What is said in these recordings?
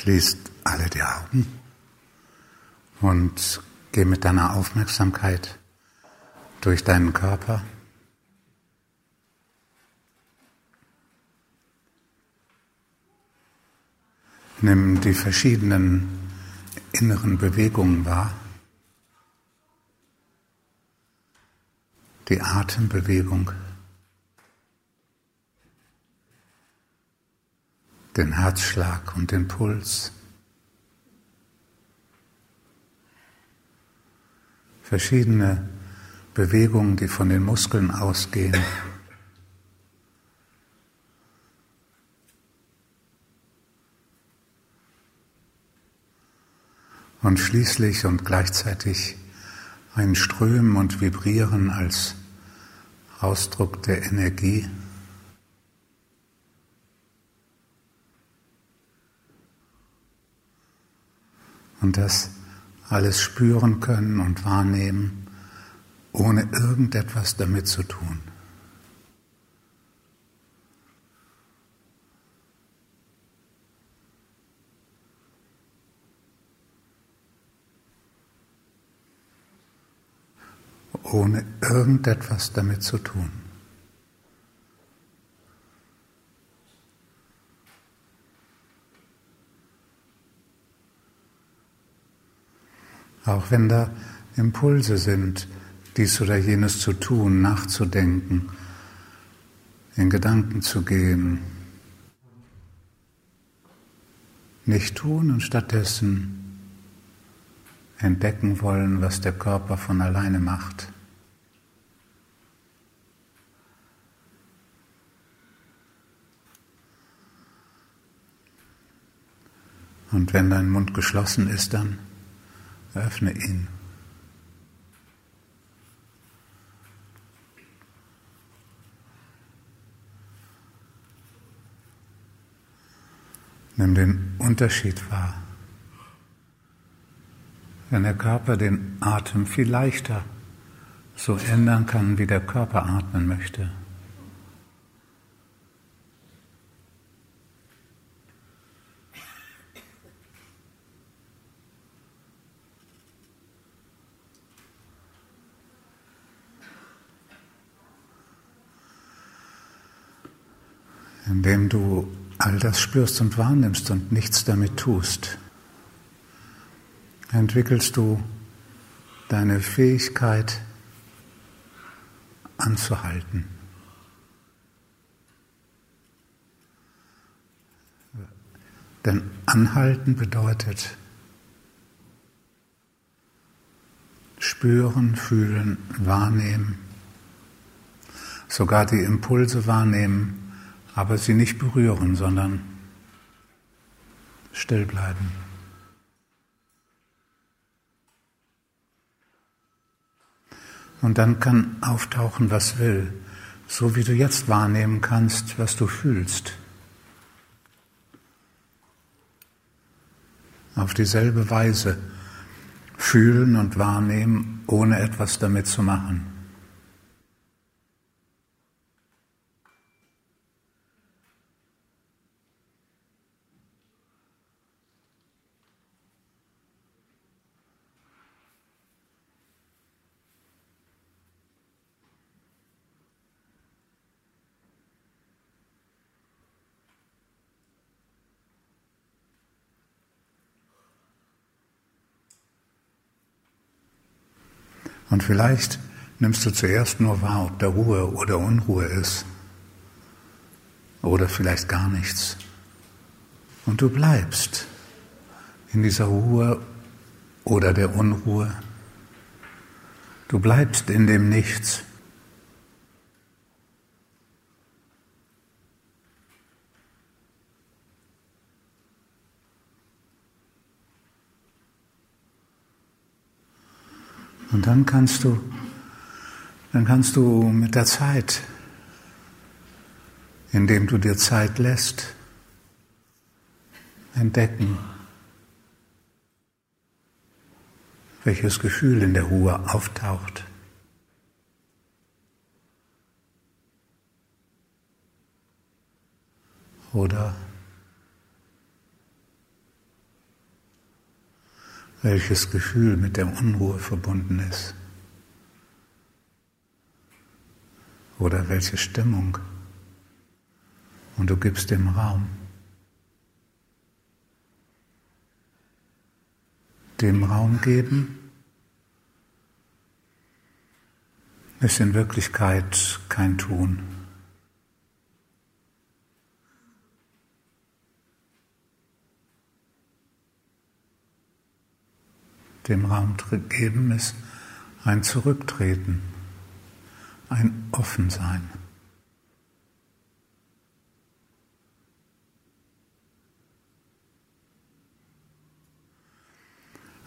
Schließt alle die Augen und geh mit deiner Aufmerksamkeit durch deinen Körper. Nimm die verschiedenen inneren Bewegungen wahr. Die Atembewegung. Den Herzschlag und den Puls. Verschiedene Bewegungen, die von den Muskeln ausgehen. und schließlich und gleichzeitig ein Strömen und Vibrieren als Ausdruck der Energie. Und das alles spüren können und wahrnehmen, ohne irgendetwas damit zu tun. ohne irgendetwas damit zu tun. Auch wenn da Impulse sind, dies oder jenes zu tun, nachzudenken, in Gedanken zu gehen, nicht tun und stattdessen entdecken wollen, was der Körper von alleine macht. Und wenn dein Mund geschlossen ist, dann öffne ihn. Nimm den Unterschied wahr. Wenn der Körper den Atem viel leichter so ändern kann, wie der Körper atmen möchte. Indem du all das spürst und wahrnimmst und nichts damit tust, entwickelst du deine Fähigkeit anzuhalten. Denn anhalten bedeutet spüren, fühlen, wahrnehmen, sogar die Impulse wahrnehmen, aber sie nicht berühren, sondern still bleiben. Und dann kann auftauchen, was will, so wie du jetzt wahrnehmen kannst, was du fühlst. Auf dieselbe Weise fühlen und wahrnehmen, ohne etwas damit zu machen. Und vielleicht nimmst du zuerst nur wahr, ob da Ruhe oder Unruhe ist. Oder vielleicht gar nichts. Und du bleibst in dieser Ruhe oder der Unruhe. Du bleibst in dem Nichts. Und dann kannst du, dann kannst du mit der Zeit, indem du dir Zeit lässt, entdecken, welches Gefühl in der Ruhe auftaucht. Oder welches Gefühl mit der Unruhe verbunden ist oder welche Stimmung. Und du gibst dem Raum. Dem Raum geben ist in Wirklichkeit kein Tun. Dem Raum geben, ist ein Zurücktreten, ein Offensein.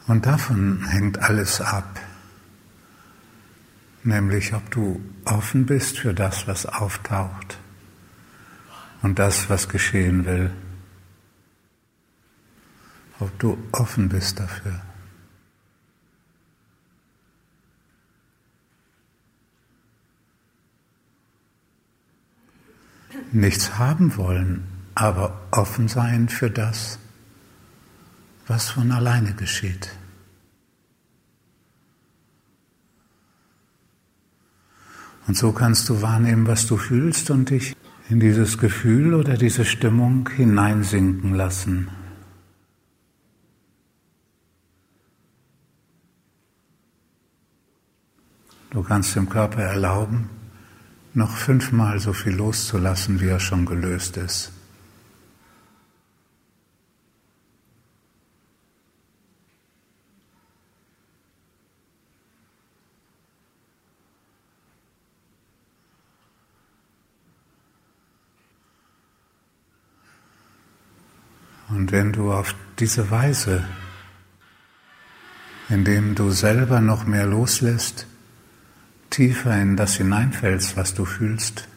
Und davon hängt alles ab, nämlich ob du offen bist für das, was auftaucht und das, was geschehen will, ob du offen bist dafür. Nichts haben wollen, aber offen sein für das, was von alleine geschieht. Und so kannst du wahrnehmen, was du fühlst und dich in dieses Gefühl oder diese Stimmung hineinsinken lassen. Du kannst dem Körper erlauben, noch fünfmal so viel loszulassen, wie er schon gelöst ist. Und wenn du auf diese Weise, indem du selber noch mehr loslässt, tiefer in das hineinfällst, was du fühlst.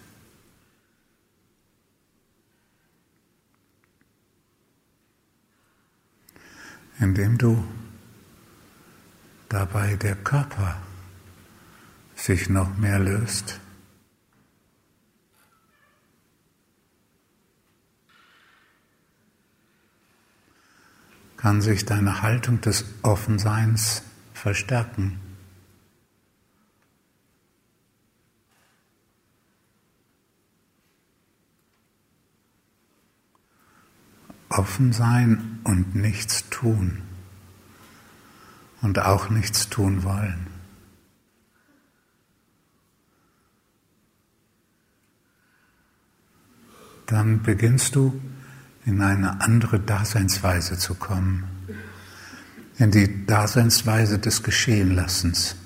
Indem du dabei der Körper sich noch mehr löst. kann sich deine Haltung des Offenseins verstärken. Offen sein und nichts tun und auch nichts tun wollen. Dann beginnst du in eine andere Daseinsweise zu kommen, in die Daseinsweise des Geschehenlassens.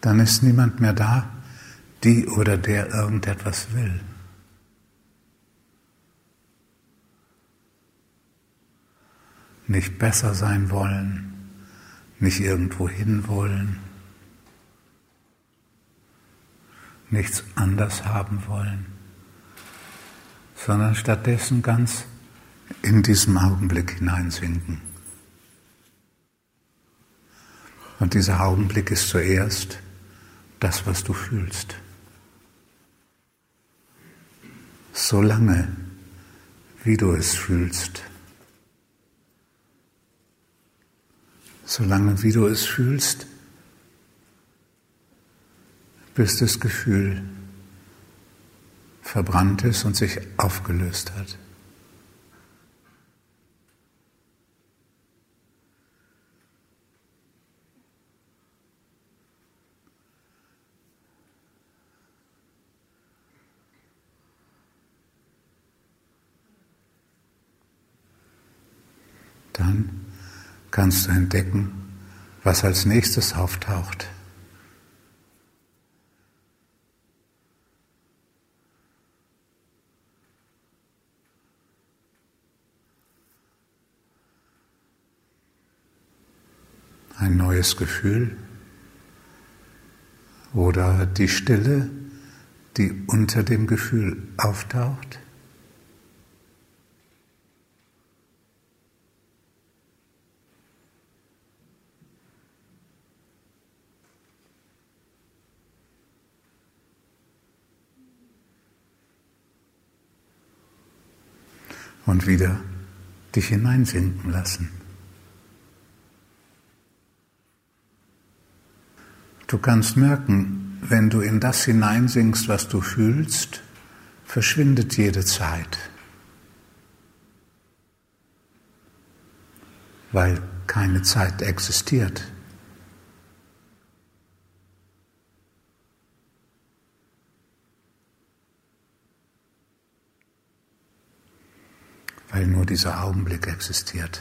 Dann ist niemand mehr da, die oder der irgendetwas will. Nicht besser sein wollen, nicht irgendwo hin wollen, nichts anders haben wollen, sondern stattdessen ganz in diesem Augenblick hineinsinken. Und dieser Augenblick ist zuerst das, was du fühlst. So lange, wie du es fühlst. Solange wie du es fühlst, bis das Gefühl verbrannt ist und sich aufgelöst hat. Dann kannst du entdecken, was als nächstes auftaucht. Ein neues Gefühl oder die Stille, die unter dem Gefühl auftaucht. Und wieder dich hineinsinken lassen. Du kannst merken, wenn du in das hineinsinkst, was du fühlst, verschwindet jede Zeit, weil keine Zeit existiert. Weil nur dieser Augenblick existiert.